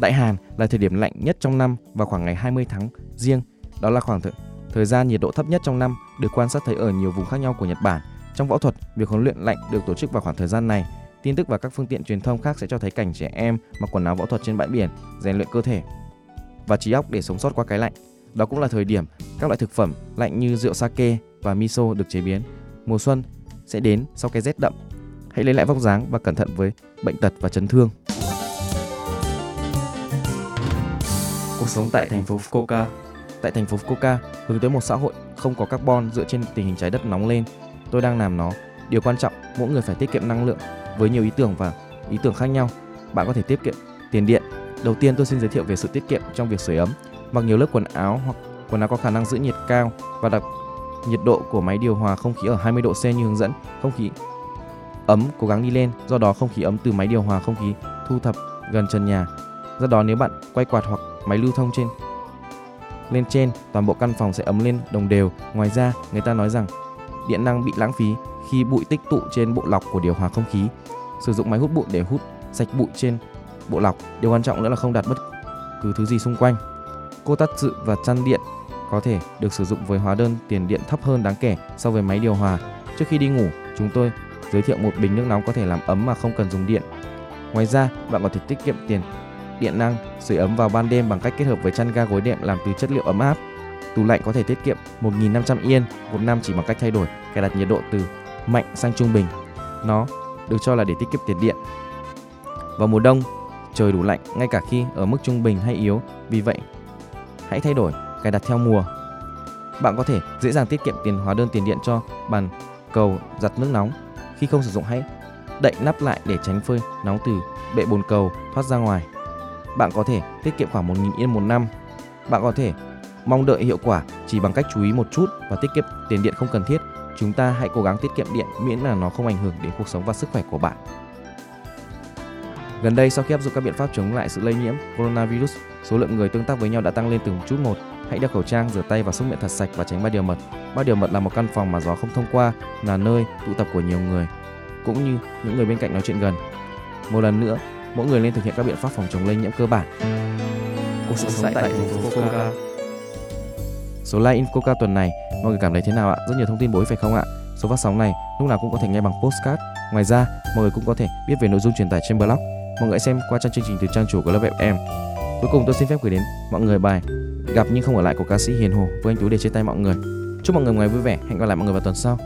Đại Hàn là thời điểm lạnh nhất trong năm vào khoảng ngày 20 tháng riêng. Đó là khoảng thời, thời gian nhiệt độ thấp nhất trong năm được quan sát thấy ở nhiều vùng khác nhau của Nhật Bản. Trong võ thuật, việc huấn luyện lạnh được tổ chức vào khoảng thời gian này. Tin tức và các phương tiện truyền thông khác sẽ cho thấy cảnh trẻ em mặc quần áo võ thuật trên bãi biển, rèn luyện cơ thể và trí óc để sống sót qua cái lạnh. Đó cũng là thời điểm các loại thực phẩm lạnh như rượu sake và miso được chế biến. Mùa xuân sẽ đến sau cái rét đậm. Hãy lấy lại vóc dáng và cẩn thận với bệnh tật và chấn thương. Cuộc sống tại thành phố Fukuoka. Tại thành phố Fukuoka, hướng tới một xã hội không có carbon dựa trên tình hình trái đất nóng lên. Tôi đang làm nó. Điều quan trọng, mỗi người phải tiết kiệm năng lượng với nhiều ý tưởng và ý tưởng khác nhau. Bạn có thể tiết kiệm tiền điện. Đầu tiên tôi xin giới thiệu về sự tiết kiệm trong việc sưởi ấm. Mặc nhiều lớp quần áo hoặc quần áo có khả năng giữ nhiệt cao và đặt nhiệt độ của máy điều hòa không khí ở 20 độ C như hướng dẫn. Không khí ấm cố gắng đi lên, do đó không khí ấm từ máy điều hòa không khí thu thập gần trần nhà. Do đó nếu bạn quay quạt hoặc máy lưu thông trên lên trên, toàn bộ căn phòng sẽ ấm lên đồng đều. Ngoài ra, người ta nói rằng điện năng bị lãng phí khi bụi tích tụ trên bộ lọc của điều hòa không khí. Sử dụng máy hút bụi để hút sạch bụi trên bộ lọc. Điều quan trọng nữa là không đặt bất cứ thứ gì xung quanh. Cô tắt dự và chăn điện có thể được sử dụng với hóa đơn tiền điện thấp hơn đáng kể so với máy điều hòa. Trước khi đi ngủ, chúng tôi giới thiệu một bình nước nóng có thể làm ấm mà không cần dùng điện. Ngoài ra, bạn có thể tiết kiệm tiền điện năng sưởi ấm vào ban đêm bằng cách kết hợp với chăn ga gối đệm làm từ chất liệu ấm áp. Tủ lạnh có thể tiết kiệm 1.500 yên một năm chỉ bằng cách thay đổi cài đặt nhiệt độ từ mạnh sang trung bình. Nó được cho là để tiết kiệm tiền điện. Vào mùa đông, trời đủ lạnh ngay cả khi ở mức trung bình hay yếu, vì vậy hãy thay đổi cài đặt theo mùa. Bạn có thể dễ dàng tiết kiệm tiền hóa đơn tiền điện cho bàn cầu giặt nước nóng. Khi không sử dụng hãy đậy nắp lại để tránh phơi nóng từ bệ bồn cầu thoát ra ngoài bạn có thể tiết kiệm khoảng 1.000 yên một năm. Bạn có thể mong đợi hiệu quả chỉ bằng cách chú ý một chút và tiết kiệm tiền điện không cần thiết. Chúng ta hãy cố gắng tiết kiệm điện miễn là nó không ảnh hưởng đến cuộc sống và sức khỏe của bạn. Gần đây sau khi áp dụng các biện pháp chống lại sự lây nhiễm coronavirus, số lượng người tương tác với nhau đã tăng lên từng chút một. Hãy đeo khẩu trang, rửa tay và súc miệng thật sạch và tránh ba điều mật. Ba điều mật là một căn phòng mà gió không thông qua, là nơi tụ tập của nhiều người, cũng như những người bên cạnh nói chuyện gần. Một lần nữa, mỗi người nên thực hiện các biện pháp phòng chống lây nhiễm cơ bản. Cuộc sống tại thành phố Fukuoka. Số like Infoca tuần này, mọi người cảm thấy thế nào ạ? Rất nhiều thông tin bổ ích phải không ạ? Số phát sóng này lúc nào cũng có thể nghe bằng postcard. Ngoài ra, mọi người cũng có thể biết về nội dung truyền tải trên blog. Mọi người xem qua trang chương trình từ trang chủ của lớp em. Cuối cùng tôi xin phép gửi đến mọi người bài Gặp nhưng không ở lại của ca sĩ Hiền Hồ với anh Tú để chia tay mọi người. Chúc mọi người ngày vui vẻ. Hẹn gặp lại mọi người vào tuần sau.